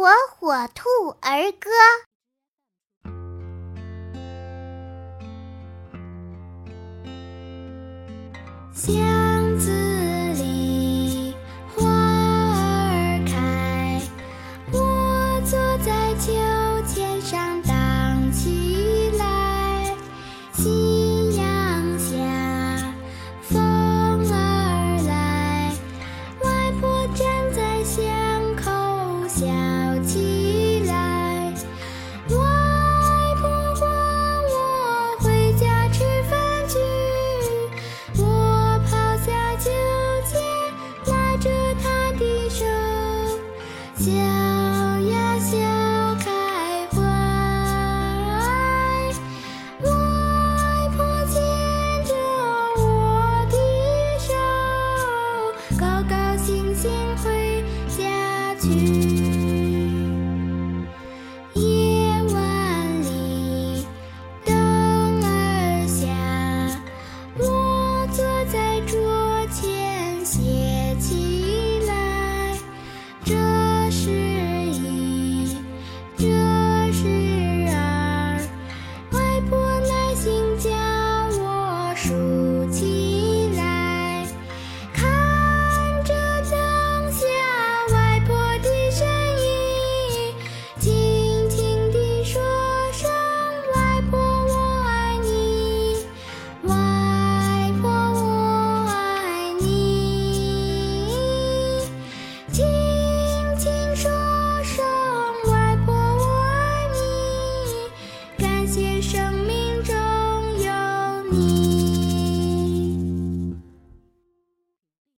火火兔儿歌。笑呀笑开怀外婆牵着我的手高高兴兴回家去。感谢生命中有你。